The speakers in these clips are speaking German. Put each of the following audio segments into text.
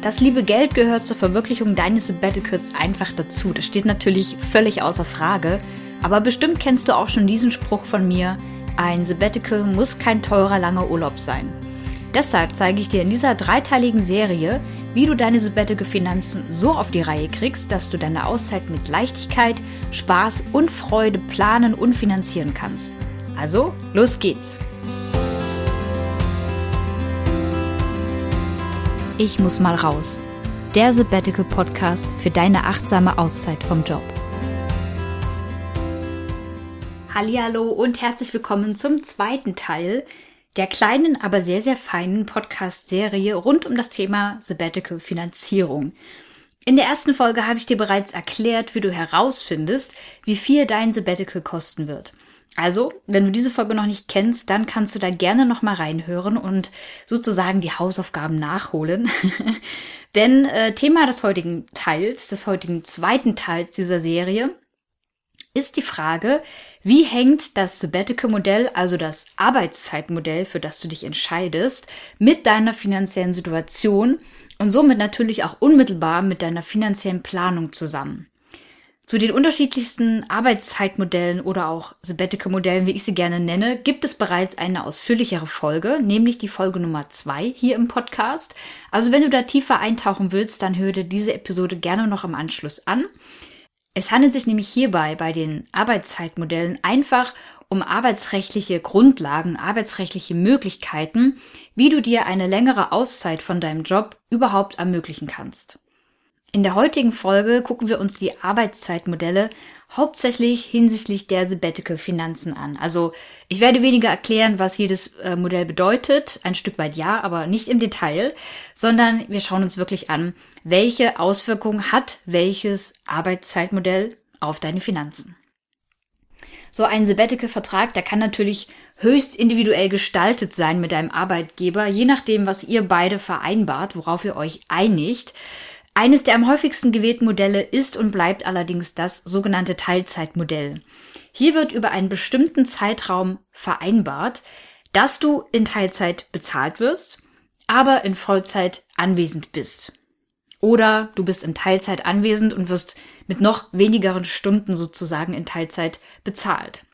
Das liebe Geld gehört zur Verwirklichung deines Sabbaticals einfach dazu. Das steht natürlich völlig außer Frage. Aber bestimmt kennst du auch schon diesen Spruch von mir. Ein Sabbatical muss kein teurer langer Urlaub sein. Deshalb zeige ich dir in dieser dreiteiligen Serie, wie du deine Sabbatical-Finanzen so auf die Reihe kriegst, dass du deine Auszeit mit Leichtigkeit, Spaß und Freude planen und finanzieren kannst. Also, los geht's! Ich muss mal raus. Der Sabbatical Podcast für deine achtsame Auszeit vom Job. Hallo und herzlich willkommen zum zweiten Teil der kleinen, aber sehr, sehr feinen Podcast-Serie rund um das Thema Sabbatical Finanzierung. In der ersten Folge habe ich dir bereits erklärt, wie du herausfindest, wie viel dein Sabbatical kosten wird. Also, wenn du diese Folge noch nicht kennst, dann kannst du da gerne noch mal reinhören und sozusagen die Hausaufgaben nachholen. Denn äh, Thema des heutigen Teils, des heutigen zweiten Teils dieser Serie, ist die Frage, wie hängt das Sabbatical-Modell, also das Arbeitszeitmodell, für das du dich entscheidest, mit deiner finanziellen Situation und somit natürlich auch unmittelbar mit deiner finanziellen Planung zusammen. Zu den unterschiedlichsten Arbeitszeitmodellen oder auch Sabbatical-Modellen, wie ich sie gerne nenne, gibt es bereits eine ausführlichere Folge, nämlich die Folge Nummer zwei hier im Podcast. Also wenn du da tiefer eintauchen willst, dann hör dir diese Episode gerne noch im Anschluss an. Es handelt sich nämlich hierbei bei den Arbeitszeitmodellen einfach um arbeitsrechtliche Grundlagen, arbeitsrechtliche Möglichkeiten, wie du dir eine längere Auszeit von deinem Job überhaupt ermöglichen kannst. In der heutigen Folge gucken wir uns die Arbeitszeitmodelle hauptsächlich hinsichtlich der Sabbatical-Finanzen an. Also ich werde weniger erklären, was jedes äh, Modell bedeutet, ein Stück weit ja, aber nicht im Detail, sondern wir schauen uns wirklich an, welche Auswirkungen hat welches Arbeitszeitmodell auf deine Finanzen. So ein Sabbatical-Vertrag, der kann natürlich höchst individuell gestaltet sein mit deinem Arbeitgeber, je nachdem, was ihr beide vereinbart, worauf ihr euch einigt. Eines der am häufigsten gewählten Modelle ist und bleibt allerdings das sogenannte Teilzeitmodell. Hier wird über einen bestimmten Zeitraum vereinbart, dass du in Teilzeit bezahlt wirst, aber in Vollzeit anwesend bist. Oder du bist in Teilzeit anwesend und wirst mit noch wenigeren Stunden sozusagen in Teilzeit bezahlt.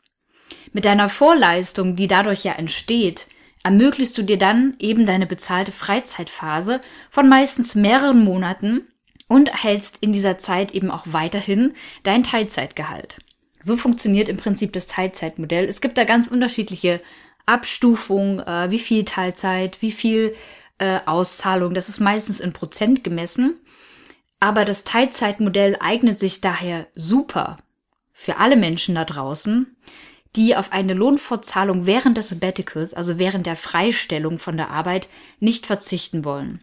Mit deiner Vorleistung, die dadurch ja entsteht, ermöglichst du dir dann eben deine bezahlte Freizeitphase von meistens mehreren Monaten und erhältst in dieser Zeit eben auch weiterhin dein Teilzeitgehalt. So funktioniert im Prinzip das Teilzeitmodell. Es gibt da ganz unterschiedliche Abstufungen, äh, wie viel Teilzeit, wie viel äh, Auszahlung. Das ist meistens in Prozent gemessen. Aber das Teilzeitmodell eignet sich daher super für alle Menschen da draußen, die auf eine Lohnfortzahlung während des Sabbaticals, also während der Freistellung von der Arbeit, nicht verzichten wollen.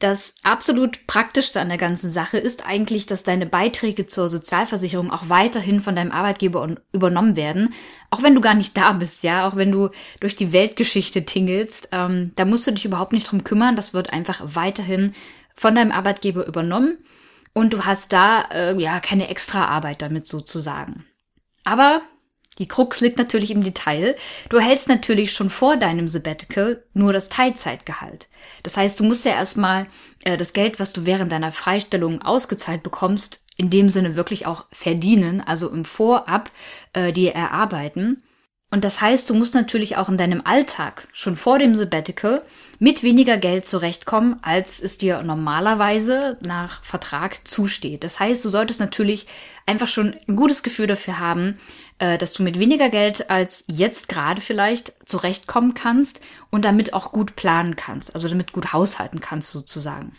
Das absolut Praktischste an der ganzen Sache ist eigentlich, dass deine Beiträge zur Sozialversicherung auch weiterhin von deinem Arbeitgeber übernommen werden, auch wenn du gar nicht da bist, ja, auch wenn du durch die Weltgeschichte tingelst, ähm, da musst du dich überhaupt nicht drum kümmern, das wird einfach weiterhin von deinem Arbeitgeber übernommen und du hast da äh, ja keine extra Arbeit damit sozusagen. Aber die Krux liegt natürlich im Detail. Du erhältst natürlich schon vor deinem Sabbatical nur das Teilzeitgehalt. Das heißt, du musst ja erstmal äh, das Geld, was du während deiner Freistellung ausgezahlt bekommst, in dem Sinne wirklich auch verdienen, also im Vorab äh, dir erarbeiten. Und das heißt, du musst natürlich auch in deinem Alltag schon vor dem Sabbatical mit weniger Geld zurechtkommen, als es dir normalerweise nach Vertrag zusteht. Das heißt, du solltest natürlich einfach schon ein gutes Gefühl dafür haben, äh, dass du mit weniger Geld als jetzt gerade vielleicht zurechtkommen kannst und damit auch gut planen kannst, also damit gut haushalten kannst sozusagen.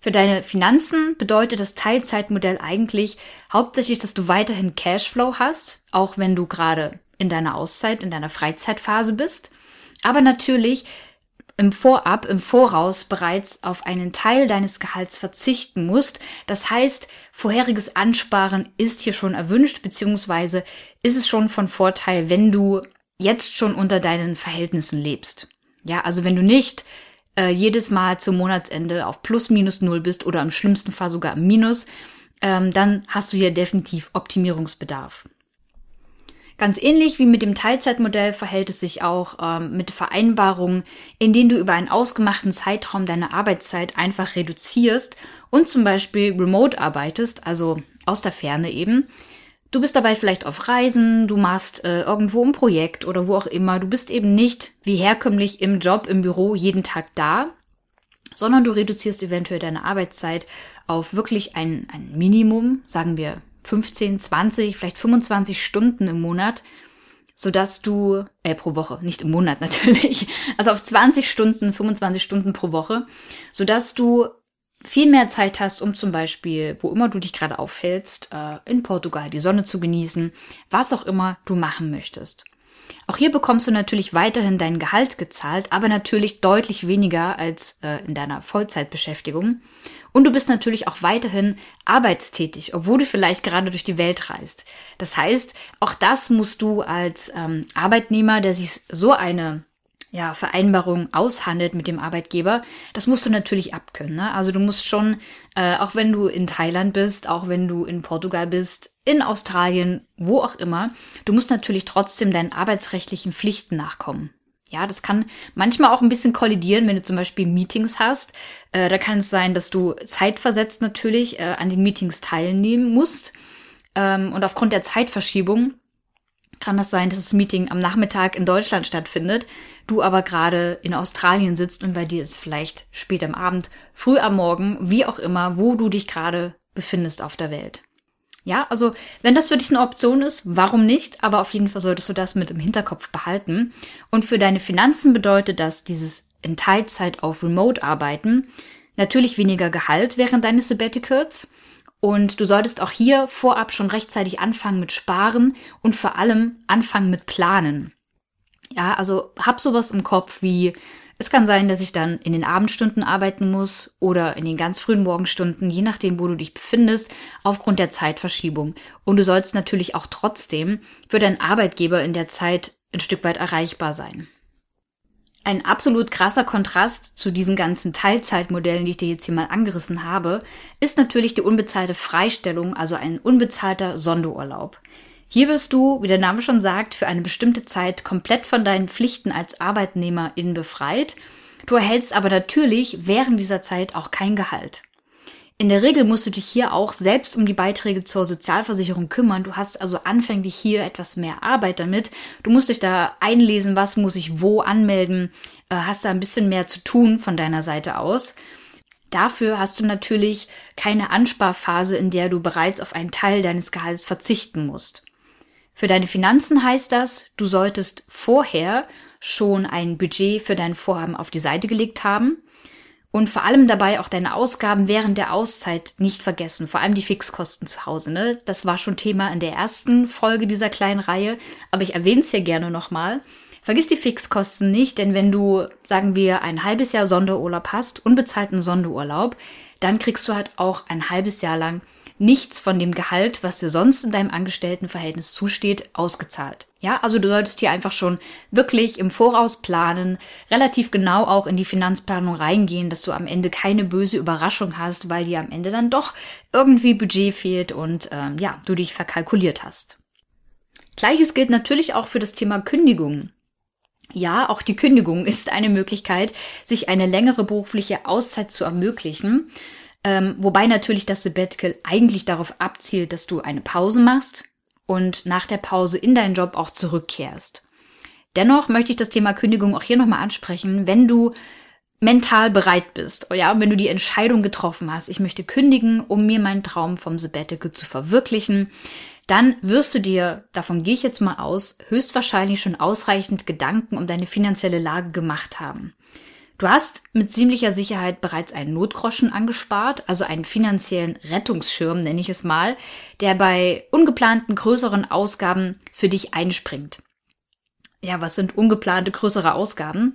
Für deine Finanzen bedeutet das Teilzeitmodell eigentlich hauptsächlich, dass du weiterhin Cashflow hast, auch wenn du gerade in deiner Auszeit, in deiner Freizeitphase bist, aber natürlich im Vorab, im Voraus bereits auf einen Teil deines Gehalts verzichten musst. Das heißt, vorheriges Ansparen ist hier schon erwünscht, beziehungsweise ist es schon von Vorteil, wenn du jetzt schon unter deinen Verhältnissen lebst. Ja, also wenn du nicht äh, jedes Mal zum Monatsende auf plus minus null bist oder im schlimmsten Fall sogar im Minus, ähm, dann hast du hier definitiv Optimierungsbedarf. Ganz ähnlich wie mit dem Teilzeitmodell verhält es sich auch ähm, mit Vereinbarungen, in denen du über einen ausgemachten Zeitraum deine Arbeitszeit einfach reduzierst und zum Beispiel remote arbeitest, also aus der Ferne eben. Du bist dabei vielleicht auf Reisen, du machst äh, irgendwo ein Projekt oder wo auch immer. Du bist eben nicht wie herkömmlich im Job, im Büro jeden Tag da, sondern du reduzierst eventuell deine Arbeitszeit auf wirklich ein, ein Minimum, sagen wir 15, 20, vielleicht 25 Stunden im Monat, sodass du, äh, pro Woche, nicht im Monat natürlich, also auf 20 Stunden, 25 Stunden pro Woche, sodass du viel mehr Zeit hast, um zum Beispiel, wo immer du dich gerade aufhältst, äh, in Portugal die Sonne zu genießen, was auch immer du machen möchtest. Auch hier bekommst du natürlich weiterhin dein Gehalt gezahlt, aber natürlich deutlich weniger als äh, in deiner Vollzeitbeschäftigung. Und du bist natürlich auch weiterhin arbeitstätig, obwohl du vielleicht gerade durch die Welt reist. Das heißt, auch das musst du als ähm, Arbeitnehmer, der sich so eine ja, Vereinbarung aushandelt mit dem Arbeitgeber, das musst du natürlich abkönnen. Ne? Also du musst schon, äh, auch wenn du in Thailand bist, auch wenn du in Portugal bist, in Australien, wo auch immer, du musst natürlich trotzdem deinen arbeitsrechtlichen Pflichten nachkommen. Ja, das kann manchmal auch ein bisschen kollidieren, wenn du zum Beispiel Meetings hast. Äh, da kann es sein, dass du zeitversetzt natürlich äh, an den Meetings teilnehmen musst. Ähm, und aufgrund der Zeitverschiebung kann das sein, dass das Meeting am Nachmittag in Deutschland stattfindet, du aber gerade in Australien sitzt und bei dir ist vielleicht spät am Abend, früh am Morgen, wie auch immer, wo du dich gerade befindest auf der Welt. Ja, also wenn das für dich eine Option ist, warum nicht? Aber auf jeden Fall solltest du das mit im Hinterkopf behalten. Und für deine Finanzen bedeutet das dieses in Teilzeit auf Remote arbeiten natürlich weniger Gehalt während deines Sabbaticals und du solltest auch hier vorab schon rechtzeitig anfangen mit Sparen und vor allem anfangen mit Planen. Ja, also hab sowas im Kopf wie, es kann sein, dass ich dann in den Abendstunden arbeiten muss oder in den ganz frühen Morgenstunden, je nachdem, wo du dich befindest, aufgrund der Zeitverschiebung. Und du sollst natürlich auch trotzdem für deinen Arbeitgeber in der Zeit ein Stück weit erreichbar sein. Ein absolut krasser Kontrast zu diesen ganzen Teilzeitmodellen, die ich dir jetzt hier mal angerissen habe, ist natürlich die unbezahlte Freistellung, also ein unbezahlter Sonderurlaub. Hier wirst du, wie der Name schon sagt, für eine bestimmte Zeit komplett von deinen Pflichten als Arbeitnehmerin befreit. Du erhältst aber natürlich während dieser Zeit auch kein Gehalt. In der Regel musst du dich hier auch selbst um die Beiträge zur Sozialversicherung kümmern. Du hast also anfänglich hier etwas mehr Arbeit damit. Du musst dich da einlesen, was muss ich wo anmelden, äh, hast da ein bisschen mehr zu tun von deiner Seite aus. Dafür hast du natürlich keine Ansparphase, in der du bereits auf einen Teil deines Gehalts verzichten musst. Für deine Finanzen heißt das, du solltest vorher schon ein Budget für dein Vorhaben auf die Seite gelegt haben und vor allem dabei auch deine Ausgaben während der Auszeit nicht vergessen, vor allem die Fixkosten zu Hause. Ne? Das war schon Thema in der ersten Folge dieser kleinen Reihe, aber ich erwähne es hier gerne nochmal. Vergiss die Fixkosten nicht, denn wenn du, sagen wir, ein halbes Jahr Sonderurlaub hast, unbezahlten Sonderurlaub, dann kriegst du halt auch ein halbes Jahr lang nichts von dem Gehalt, was dir sonst in deinem Angestelltenverhältnis zusteht, ausgezahlt. Ja, also du solltest hier einfach schon wirklich im Voraus planen, relativ genau auch in die Finanzplanung reingehen, dass du am Ende keine böse Überraschung hast, weil dir am Ende dann doch irgendwie Budget fehlt und ähm, ja, du dich verkalkuliert hast. Gleiches gilt natürlich auch für das Thema Kündigung. Ja, auch die Kündigung ist eine Möglichkeit, sich eine längere berufliche Auszeit zu ermöglichen. Ähm, wobei natürlich das Sabbatical eigentlich darauf abzielt, dass du eine Pause machst und nach der Pause in deinen Job auch zurückkehrst. Dennoch möchte ich das Thema Kündigung auch hier nochmal ansprechen, wenn du mental bereit bist, ja, wenn du die Entscheidung getroffen hast, ich möchte kündigen, um mir meinen Traum vom Sabbatical zu verwirklichen, dann wirst du dir, davon gehe ich jetzt mal aus, höchstwahrscheinlich schon ausreichend Gedanken um deine finanzielle Lage gemacht haben. Du hast mit ziemlicher Sicherheit bereits einen Notgroschen angespart, also einen finanziellen Rettungsschirm, nenne ich es mal, der bei ungeplanten größeren Ausgaben für dich einspringt. Ja, was sind ungeplante größere Ausgaben?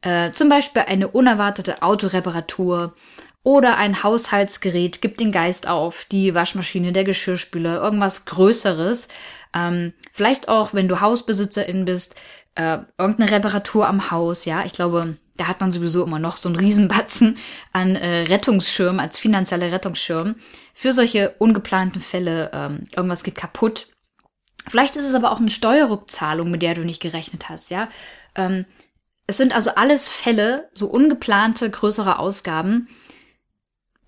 Äh, zum Beispiel eine unerwartete Autoreparatur oder ein Haushaltsgerät gibt den Geist auf, die Waschmaschine, der Geschirrspüler, irgendwas Größeres. Ähm, vielleicht auch, wenn du Hausbesitzerin bist, äh, irgendeine Reparatur am Haus, ja. Ich glaube, da hat man sowieso immer noch so einen Riesenbatzen an äh, Rettungsschirm, als finanzieller Rettungsschirm für solche ungeplanten Fälle. Ähm, irgendwas geht kaputt. Vielleicht ist es aber auch eine Steuerrückzahlung, mit der du nicht gerechnet hast, ja. Ähm, es sind also alles Fälle, so ungeplante größere Ausgaben,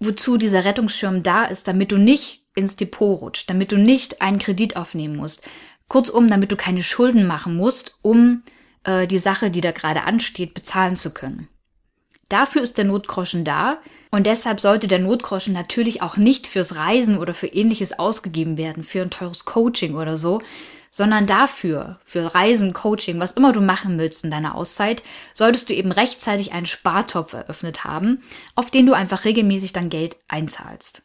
wozu dieser Rettungsschirm da ist, damit du nicht ins Depot rutscht, damit du nicht einen Kredit aufnehmen musst. Kurzum, damit du keine Schulden machen musst, um äh, die Sache, die da gerade ansteht, bezahlen zu können. Dafür ist der Notgroschen da und deshalb sollte der Notgroschen natürlich auch nicht fürs Reisen oder für ähnliches ausgegeben werden, für ein teures Coaching oder so, sondern dafür, für Reisen, Coaching, was immer du machen willst in deiner Auszeit, solltest du eben rechtzeitig einen Spartopf eröffnet haben, auf den du einfach regelmäßig dann Geld einzahlst.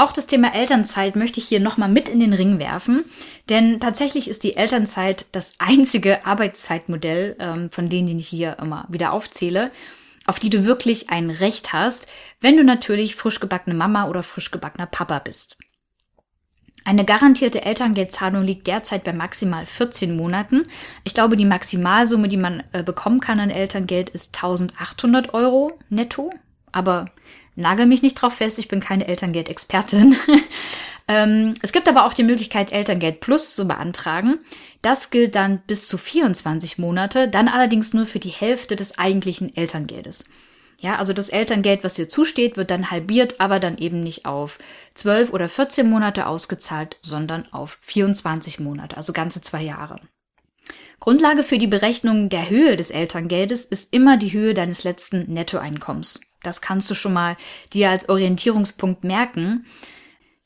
Auch das Thema Elternzeit möchte ich hier nochmal mit in den Ring werfen, denn tatsächlich ist die Elternzeit das einzige Arbeitszeitmodell ähm, von denen, die ich hier immer wieder aufzähle, auf die du wirklich ein Recht hast, wenn du natürlich frisch gebackene Mama oder frisch gebackener Papa bist. Eine garantierte Elterngeldzahlung liegt derzeit bei maximal 14 Monaten. Ich glaube, die Maximalsumme, die man äh, bekommen kann an Elterngeld, ist 1800 Euro netto. Aber nagel mich nicht drauf fest, ich bin keine Elterngeldexpertin. ähm, es gibt aber auch die Möglichkeit, Elterngeld Plus zu beantragen. Das gilt dann bis zu 24 Monate, dann allerdings nur für die Hälfte des eigentlichen Elterngeldes. Ja, also das Elterngeld, was dir zusteht, wird dann halbiert, aber dann eben nicht auf 12 oder 14 Monate ausgezahlt, sondern auf 24 Monate, also ganze zwei Jahre. Grundlage für die Berechnung der Höhe des Elterngeldes ist immer die Höhe deines letzten Nettoeinkommens. Das kannst du schon mal dir als Orientierungspunkt merken.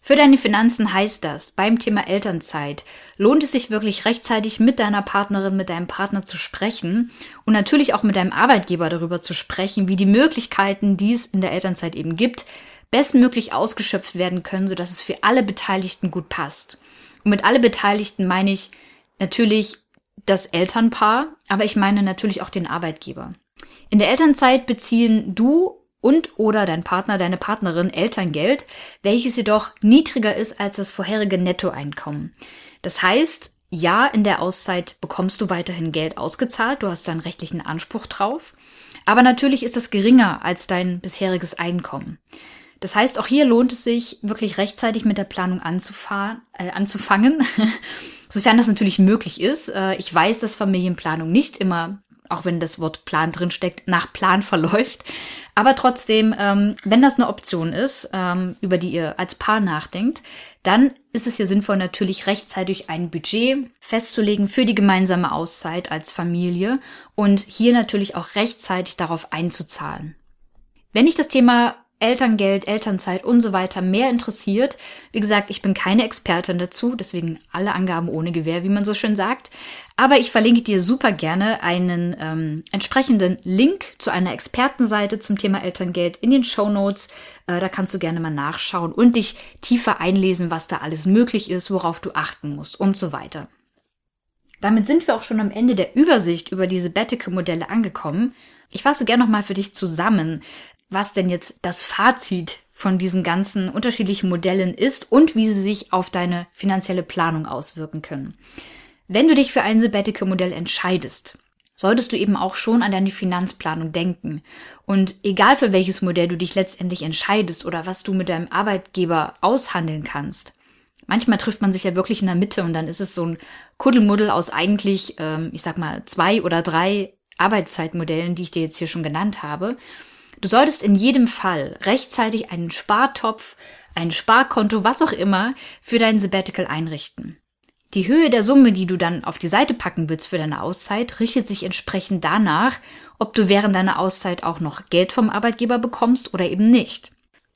Für deine Finanzen heißt das, beim Thema Elternzeit lohnt es sich wirklich rechtzeitig mit deiner Partnerin, mit deinem Partner zu sprechen und natürlich auch mit deinem Arbeitgeber darüber zu sprechen, wie die Möglichkeiten, die es in der Elternzeit eben gibt, bestmöglich ausgeschöpft werden können, sodass es für alle Beteiligten gut passt. Und mit alle Beteiligten meine ich natürlich das Elternpaar, aber ich meine natürlich auch den Arbeitgeber. In der Elternzeit beziehen du und oder dein Partner, deine Partnerin Elterngeld, welches jedoch niedriger ist als das vorherige Nettoeinkommen. Das heißt, ja, in der Auszeit bekommst du weiterhin Geld ausgezahlt, du hast da einen rechtlichen Anspruch drauf, aber natürlich ist das geringer als dein bisheriges Einkommen. Das heißt, auch hier lohnt es sich, wirklich rechtzeitig mit der Planung äh, anzufangen, sofern das natürlich möglich ist. Äh, ich weiß, dass Familienplanung nicht immer auch wenn das Wort Plan drin steckt, nach Plan verläuft. Aber trotzdem, ähm, wenn das eine Option ist, ähm, über die ihr als Paar nachdenkt, dann ist es hier sinnvoll, natürlich rechtzeitig ein Budget festzulegen für die gemeinsame Auszeit als Familie und hier natürlich auch rechtzeitig darauf einzuzahlen. Wenn ich das Thema Elterngeld, Elternzeit und so weiter mehr interessiert. Wie gesagt, ich bin keine Expertin dazu, deswegen alle Angaben ohne Gewähr, wie man so schön sagt. Aber ich verlinke dir super gerne einen ähm, entsprechenden Link zu einer Expertenseite zum Thema Elterngeld in den Show Notes. Äh, da kannst du gerne mal nachschauen und dich tiefer einlesen, was da alles möglich ist, worauf du achten musst und so weiter. Damit sind wir auch schon am Ende der Übersicht über diese Sabbatical-Modelle angekommen. Ich fasse gerne nochmal für dich zusammen, was denn jetzt das Fazit von diesen ganzen unterschiedlichen Modellen ist und wie sie sich auf deine finanzielle Planung auswirken können. Wenn du dich für ein Sabbatical-Modell entscheidest, solltest du eben auch schon an deine Finanzplanung denken. Und egal für welches Modell du dich letztendlich entscheidest oder was du mit deinem Arbeitgeber aushandeln kannst, manchmal trifft man sich ja wirklich in der Mitte und dann ist es so ein Kuddelmuddel aus eigentlich, ähm, ich sag mal, zwei oder drei Arbeitszeitmodellen, die ich dir jetzt hier schon genannt habe. Du solltest in jedem Fall rechtzeitig einen Spartopf, ein Sparkonto, was auch immer, für dein Sabbatical einrichten. Die Höhe der Summe, die du dann auf die Seite packen willst für deine Auszeit, richtet sich entsprechend danach, ob du während deiner Auszeit auch noch Geld vom Arbeitgeber bekommst oder eben nicht.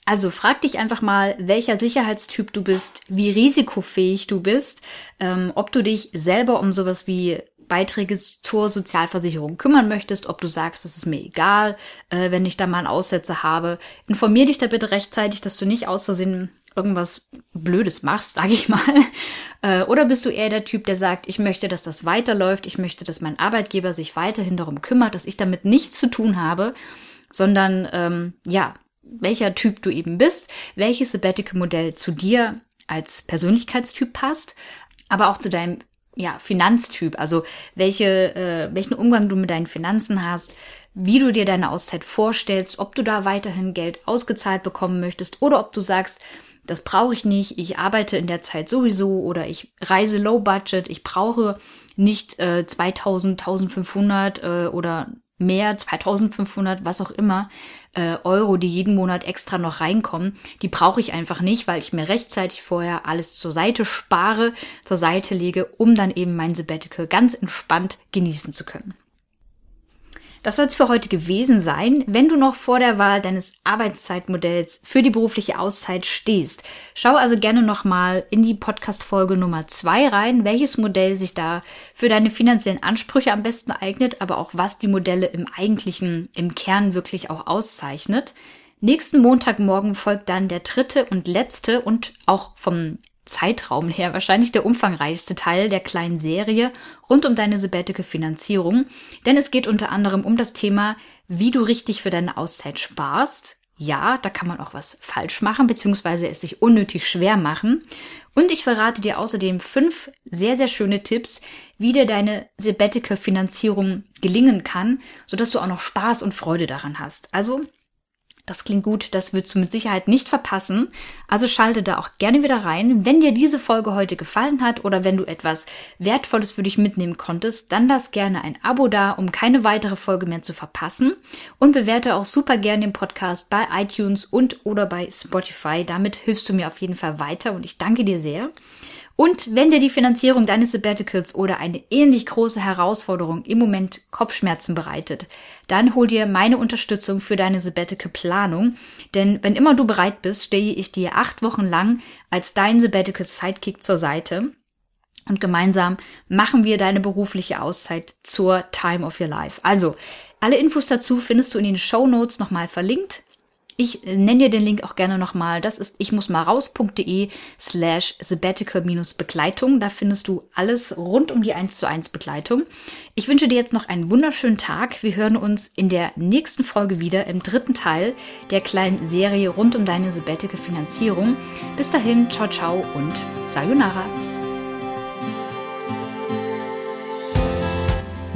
Also frag dich einfach mal, welcher Sicherheitstyp du bist, wie risikofähig du bist, ähm, ob du dich selber um sowas wie Beiträge zur Sozialversicherung kümmern möchtest, ob du sagst, es ist mir egal, äh, wenn ich da mal einen Aussetzer habe. Informier dich da bitte rechtzeitig, dass du nicht aus Versehen irgendwas Blödes machst, sage ich mal. Äh, oder bist du eher der Typ, der sagt, ich möchte, dass das weiterläuft, ich möchte, dass mein Arbeitgeber sich weiterhin darum kümmert, dass ich damit nichts zu tun habe, sondern ähm, ja, welcher Typ du eben bist, welches Sabbatical-Modell zu dir als Persönlichkeitstyp passt, aber auch zu deinem ja, Finanztyp, also welche, äh, welchen Umgang du mit deinen Finanzen hast, wie du dir deine Auszeit vorstellst, ob du da weiterhin Geld ausgezahlt bekommen möchtest oder ob du sagst, das brauche ich nicht, ich arbeite in der Zeit sowieso oder ich reise low budget, ich brauche nicht äh, 2000, 1500 äh, oder mehr, 2500, was auch immer, äh, Euro, die jeden Monat extra noch reinkommen, die brauche ich einfach nicht, weil ich mir rechtzeitig vorher alles zur Seite spare, zur Seite lege, um dann eben mein Sabbatical ganz entspannt genießen zu können. Das soll es für heute gewesen sein. Wenn du noch vor der Wahl deines Arbeitszeitmodells für die berufliche Auszeit stehst, schau also gerne nochmal in die Podcast-Folge Nummer zwei rein, welches Modell sich da für deine finanziellen Ansprüche am besten eignet, aber auch was die Modelle im eigentlichen, im Kern wirklich auch auszeichnet. Nächsten Montagmorgen folgt dann der dritte und letzte und auch vom Zeitraum her wahrscheinlich der umfangreichste Teil der kleinen Serie rund um deine Sabbatical-Finanzierung, denn es geht unter anderem um das Thema, wie du richtig für deine Auszeit sparst. Ja, da kann man auch was falsch machen, beziehungsweise es sich unnötig schwer machen. Und ich verrate dir außerdem fünf sehr, sehr schöne Tipps, wie dir deine Sabbatical-Finanzierung gelingen kann, sodass du auch noch Spaß und Freude daran hast. Also das klingt gut, das würdest du mit Sicherheit nicht verpassen. Also schalte da auch gerne wieder rein. Wenn dir diese Folge heute gefallen hat oder wenn du etwas Wertvolles für dich mitnehmen konntest, dann lass gerne ein Abo da, um keine weitere Folge mehr zu verpassen. Und bewerte auch super gerne den Podcast bei iTunes und oder bei Spotify. Damit hilfst du mir auf jeden Fall weiter und ich danke dir sehr. Und wenn dir die Finanzierung deines Sabbaticals oder eine ähnlich große Herausforderung im Moment Kopfschmerzen bereitet, dann hol dir meine Unterstützung für deine Sabbatical Planung. Denn wenn immer du bereit bist, stehe ich dir acht Wochen lang als dein Sabbatical Sidekick zur Seite. Und gemeinsam machen wir deine berufliche Auszeit zur Time of Your Life. Also, alle Infos dazu findest du in den Show Notes nochmal verlinkt. Ich nenne dir den Link auch gerne nochmal. Das ist ich muss mal raus.de slash sabbatical-begleitung. Da findest du alles rund um die 1 zu 1 Begleitung. Ich wünsche dir jetzt noch einen wunderschönen Tag. Wir hören uns in der nächsten Folge wieder im dritten Teil der kleinen Serie rund um deine Sabbatical Finanzierung. Bis dahin, ciao, ciao und sayonara.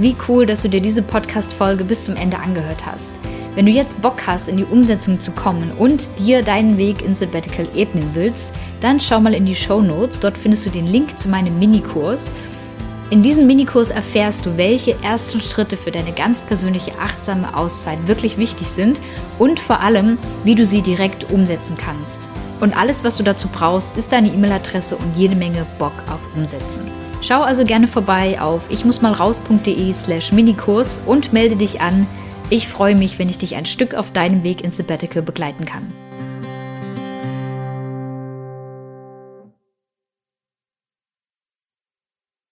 Wie cool, dass du dir diese Podcast-Folge bis zum Ende angehört hast. Wenn du jetzt Bock hast, in die Umsetzung zu kommen und dir deinen Weg ins Sabbatical ebnen willst, dann schau mal in die Show Notes. Dort findest du den Link zu meinem Minikurs. In diesem Minikurs erfährst du, welche ersten Schritte für deine ganz persönliche achtsame Auszeit wirklich wichtig sind und vor allem, wie du sie direkt umsetzen kannst. Und alles, was du dazu brauchst, ist deine E-Mail-Adresse und jede Menge Bock auf Umsetzen. Schau also gerne vorbei auf ich muss mal raus.de slash Minikurs und melde dich an. Ich freue mich, wenn ich dich ein Stück auf deinem Weg ins Sabbatical begleiten kann.